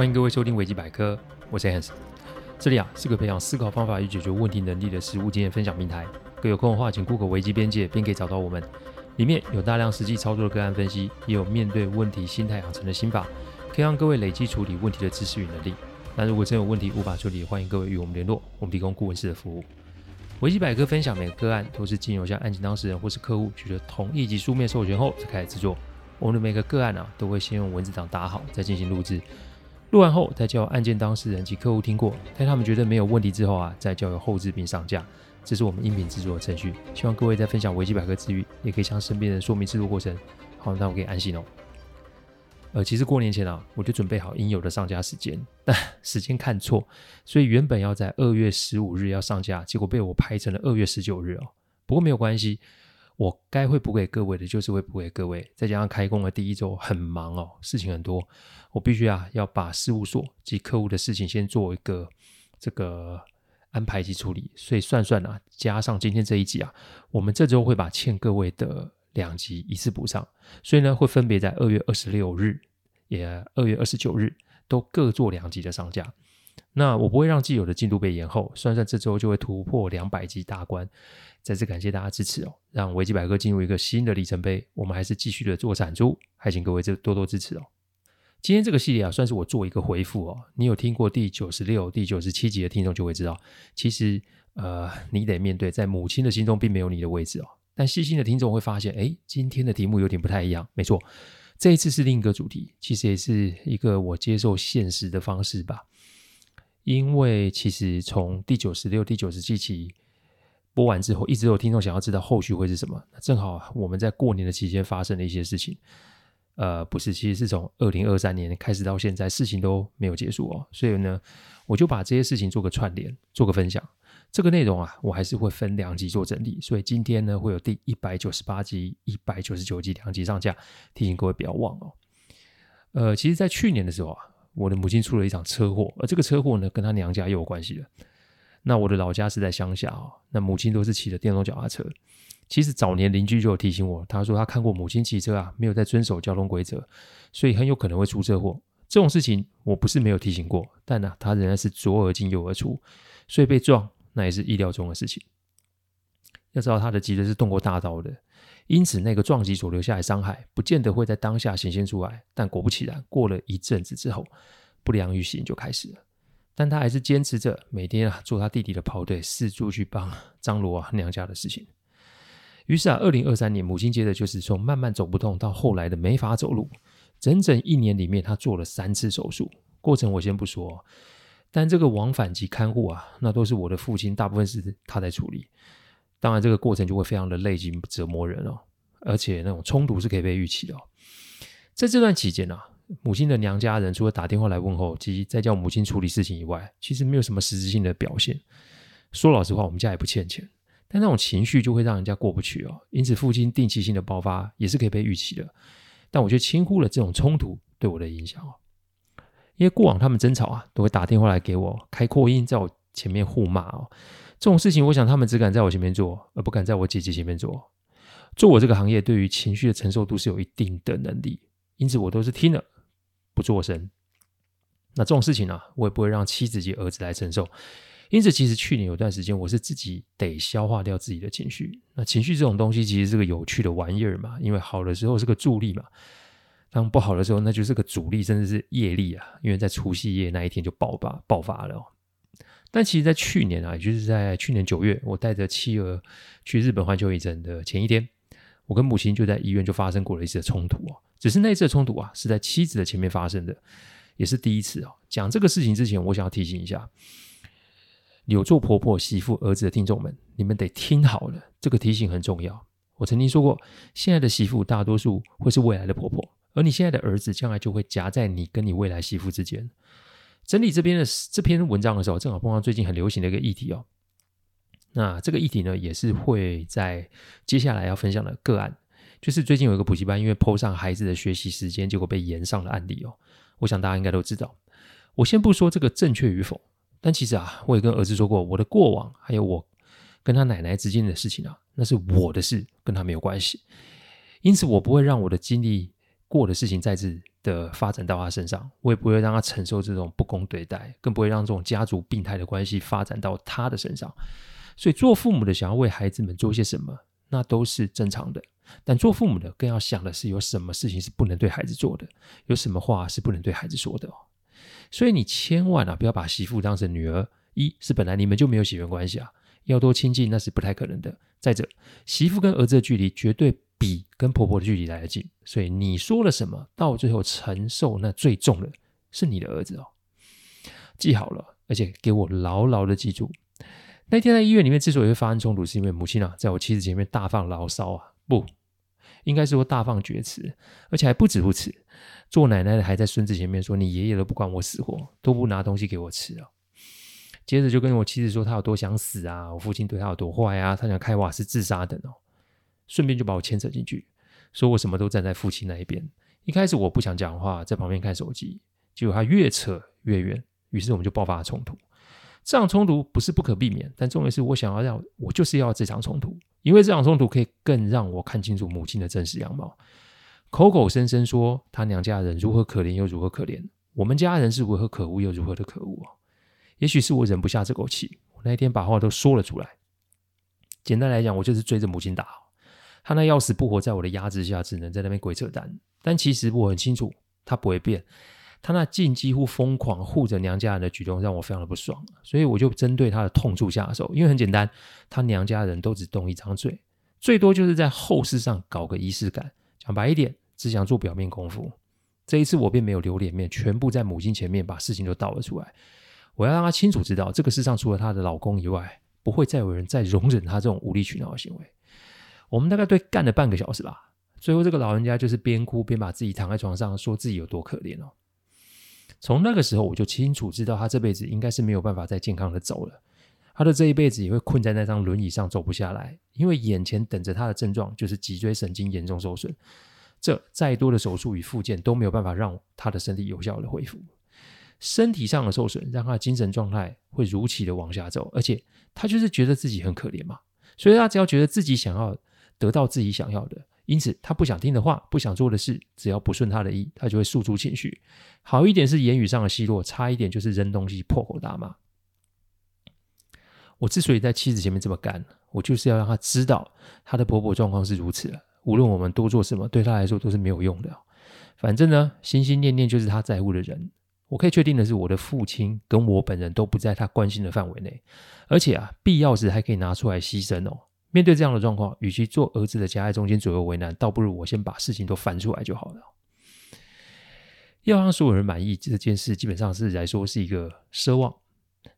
欢迎各位收听维基百科，我是 Hans。这里啊是个培养思考方法与解决问题能力的实务经验分享平台。各有空的话，请 Google 维基边界，便可以找到我们。里面有大量实际操作的个案分析，也有面对问题心态养成的心法，可以让各位累积处理问题的知识与能力。那如果真有问题无法处理，欢迎各位与我们联络，我们提供顾问式的服务。维基百科分享每个个案都是经由向案件当事人或是客户取得同意及书面授权后才开始制作。我们的每个个案啊，都会先用文字档打好，再进行录制。录完后，再交由案件当事人及客户听过，待他们觉得没有问题之后啊，再交由后制并上架。这是我们音频制作的程序。希望各位在分享维基百科之余，也可以向身边人说明制作过程。好，那我可以安心哦。呃，其实过年前啊，我就准备好应有的上架时间，但 时间看错，所以原本要在二月十五日要上架，结果被我排成了二月十九日哦。不过没有关系。我该会补给各位的，就是会补给各位。再加上开工的第一周很忙哦，事情很多，我必须啊要把事务所及客户的事情先做一个这个安排及处理。所以算算啊，加上今天这一集啊，我们这周会把欠各位的两集一次补上。所以呢，会分别在二月二十六日，也二月二十九日都各做两集的上架。那我不会让既有的进度被延后，算算这周就会突破两百集大关。再次感谢大家支持哦，让维基百科进入一个新的里程碑。我们还是继续的做产出，还请各位这多多支持哦。今天这个系列啊，算是我做一个回复哦。你有听过第九十六、第九十七集的听众就会知道，其实呃，你得面对在母亲的心中并没有你的位置哦。但细心的听众会发现，哎，今天的题目有点不太一样。没错，这一次是另一个主题，其实也是一个我接受现实的方式吧。因为其实从第九十六、第九十七期播完之后，一直有听众想要知道后续会是什么。那正好我们在过年的期间发生了一些事情，呃，不是，其实是从二零二三年开始到现在，事情都没有结束哦。所以呢，我就把这些事情做个串联，做个分享。这个内容啊，我还是会分两集做整理。所以今天呢，会有第一百九十八集、一百九十九集两集上架，提醒各位不要忘哦。呃，其实，在去年的时候啊。我的母亲出了一场车祸，而这个车祸呢，跟她娘家又有关系了。那我的老家是在乡下哦，那母亲都是骑着电动脚踏车。其实早年邻居就有提醒我，他说他看过母亲骑车啊，没有在遵守交通规则，所以很有可能会出车祸。这种事情我不是没有提醒过，但呢、他仍然是左耳进右耳出，所以被撞那也是意料中的事情。要知道他的脊椎是动过大刀的。因此，那个撞击所留下来的伤害，不见得会在当下显现出来。但果不其然，过了一阵子之后，不良于行就开始了。但他还是坚持着每天啊做他弟弟的跑腿，四处去帮张罗啊娘家的事情。于是啊，二零二三年，母亲接着就是从慢慢走不动到后来的没法走路，整整一年里面，他做了三次手术。过程我先不说，但这个往返及看护啊，那都是我的父亲，大部分是他在处理。当然，这个过程就会非常的累及折磨人哦，而且那种冲突是可以被预期的。在这段期间呢、啊，母亲的娘家人除了打电话来问候及再叫母亲处理事情以外，其实没有什么实质性的表现。说老实话，我们家也不欠钱，但那种情绪就会让人家过不去哦。因此，父亲定期性的爆发也是可以被预期的。但我却轻忽了这种冲突对我的影响哦，因为过往他们争吵啊，都会打电话来给我开扩音，在我前面互骂哦。这种事情，我想他们只敢在我前面做，而不敢在我姐姐前面做。做我这个行业，对于情绪的承受度是有一定的能力，因此我都是听了不作声。那这种事情呢、啊，我也不会让妻子及儿子来承受。因此，其实去年有段时间，我是自己得消化掉自己的情绪。那情绪这种东西，其实是个有趣的玩意儿嘛，因为好的时候是个助力嘛，当不好的时候，那就是个阻力，甚至是业力啊。因为在除夕夜那一天就爆发爆发了、但其实，在去年啊，也就是在去年九月，我带着妻儿去日本环球影城的前一天，我跟母亲就在医院就发生过了一次的冲突哦。只是那次的冲突啊，是在妻子的前面发生的，也是第一次啊。讲这个事情之前，我想要提醒一下，有做婆婆、媳妇、儿子的听众们，你们得听好了，这个提醒很重要。我曾经说过，现在的媳妇大多数会是未来的婆婆，而你现在的儿子将来就会夹在你跟你未来媳妇之间。整理这边的这篇文章的时候，正好碰到最近很流行的一个议题哦。那这个议题呢，也是会在接下来要分享的个案，就是最近有一个补习班，因为 PO 上孩子的学习时间，结果被延上的案例哦。我想大家应该都知道。我先不说这个正确与否，但其实啊，我也跟儿子说过，我的过往还有我跟他奶奶之间的事情啊，那是我的事，跟他没有关系。因此，我不会让我的经历过的事情再次的发展到他身上，我也不会让他承受这种不公对待，更不会让这种家族病态的关系发展到他的身上。所以，做父母的想要为孩子们做些什么，那都是正常的。但做父母的更要想的是，有什么事情是不能对孩子做的，有什么话是不能对孩子说的哦。所以，你千万啊，不要把媳妇当成女儿。一是本来你们就没有血缘关系啊，要多亲近那是不太可能的。再者，媳妇跟儿子的距离绝对比跟婆婆的距离来得近，所以你说了什么，到最后承受那最重的是你的儿子哦。记好了，而且给我牢牢的记住。那天在医院里面之所以会发生冲突，是因为母亲啊，在我妻子前面大放牢骚啊，不，应该是说大放厥词，而且还不止如此，做奶奶的还在孙子前面说：“你爷爷都不管我死活，都不拿东西给我吃啊。”接着就跟我妻子说他有多想死啊，我父亲对他有多坏啊，他想开瓦斯自杀等哦，顺便就把我牵扯进去，说我什么都站在父亲那一边。一开始我不想讲话，在旁边看手机，结果他越扯越远，于是我们就爆发了冲突。这场冲突不是不可避免，但重点是我想要让我就是要这场冲突，因为这场冲突可以更让我看清楚母亲的真实样貌。口口声声说他娘家人如何可怜又如何可怜，我们家人是如何可恶又如何的可恶！也许是我忍不下这口气，我那一天把话都说了出来。简单来讲，我就是追着母亲打，他那要死不活，在我的压制下，只能在那边鬼扯淡。但其实我很清楚，他不会变。他那近几乎疯狂护着娘家人的举动让我非常的不爽，所以我就针对他的痛处下手。因为很简单，他娘家人都只动一张嘴，最多就是在后事上搞个仪式感。讲白一点，只想做表面功夫。这一次我便没有留脸面，全部在母亲前面把事情都倒了出来。我要让她清楚知道，这个世上除了她的老公以外，不会再有人再容忍她这种无理取闹的行为。我们大概对干了半个小时吧，最后这个老人家就是边哭边把自己躺在床上，说自己有多可怜哦。从那个时候，我就清楚知道，他这辈子应该是没有办法再健康的走了。他的这一辈子也会困在那张轮椅上走不下来，因为眼前等着他的症状就是脊椎神经严重受损。这再多的手术与复健都没有办法让他的身体有效的恢复。身体上的受损让他的精神状态会如期的往下走，而且他就是觉得自己很可怜嘛，所以他只要觉得自己想要得到自己想要的。因此，他不想听的话，不想做的事，只要不顺他的意，他就会诉诸情绪。好一点是言语上的奚落，差一点就是扔东西、破口大骂。我之所以在妻子前面这么干，我就是要让他知道，他的婆婆状况是如此。无论我们多做什么，对他来说都是没有用的。反正呢，心心念念就是他在乎的人。我可以确定的是，我的父亲跟我本人都不在他关心的范围内，而且啊，必要时还可以拿出来牺牲哦。面对这样的状况，与其做儿子的夹在中间左右为难，倒不如我先把事情都翻出来就好了。要让所有人满意这件事，基本上是来说是一个奢望。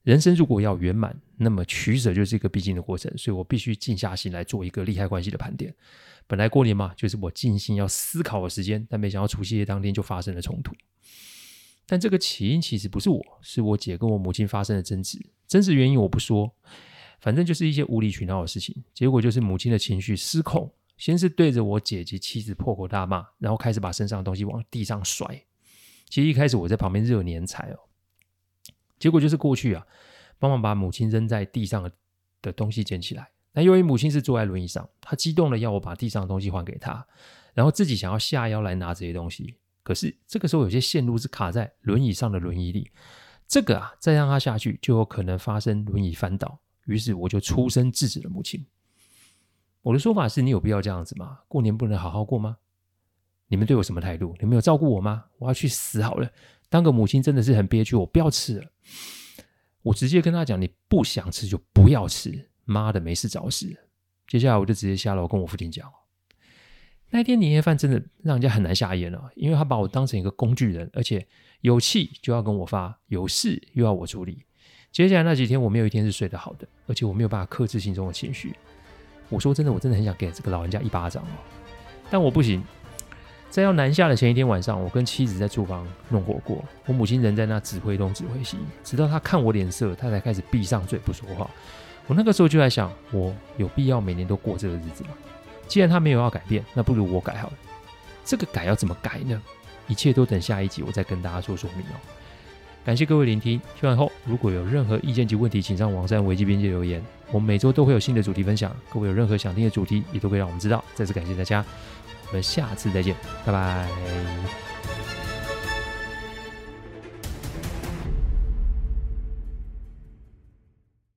人生如果要圆满，那么取舍就是一个必经的过程。所以我必须静下心来做一个利害关系的盘点。本来过年嘛，就是我静心要思考的时间，但没想到除夕夜当天就发生了冲突。但这个起因其实不是我，是我姐跟我母亲发生的争执。争执原因我不说。反正就是一些无理取闹的事情，结果就是母亲的情绪失控，先是对着我姐及妻子破口大骂，然后开始把身上的东西往地上甩。其实一开始我在旁边热黏财哦，结果就是过去啊，帮忙把母亲扔在地上的东西捡起来。那由于母亲是坐在轮椅上，她激动的要我把地上的东西还给她，然后自己想要下腰来拿这些东西。可是这个时候有些线路是卡在轮椅上的轮椅里，这个啊再让她下去就有可能发生轮椅翻倒。于是我就出声制止了母亲。我的说法是：你有必要这样子吗？过年不能好好过吗？你们对我什么态度？你们有照顾我吗？我要去死好了！当个母亲真的是很憋屈，我不要吃了。我直接跟他讲：你不想吃就不要吃，妈的，没事找死。接下来我就直接下楼跟我父亲讲。那天年夜饭真的让人家很难下咽了，因为他把我当成一个工具人，而且有气就要跟我发，有事又要我处理。接下来那几天，我没有一天是睡得好的，而且我没有办法克制心中的情绪。我说真的，我真的很想给这个老人家一巴掌哦，但我不行。在要南下的前一天晚上，我跟妻子在厨房弄火锅，我母亲人在那指挥东指挥西，直到她看我脸色，她才开始闭上嘴不说话。我那个时候就在想，我有必要每年都过这个日子吗？既然她没有要改变，那不如我改好了。这个改要怎么改呢？一切都等下一集我再跟大家做说明哦。感谢各位聆听，听完后如果有任何意见及问题，请上网站维基编辑留言。我们每周都会有新的主题分享，各位有任何想听的主题，也都可以让我们知道。再次感谢大家，我们下次再见，拜拜。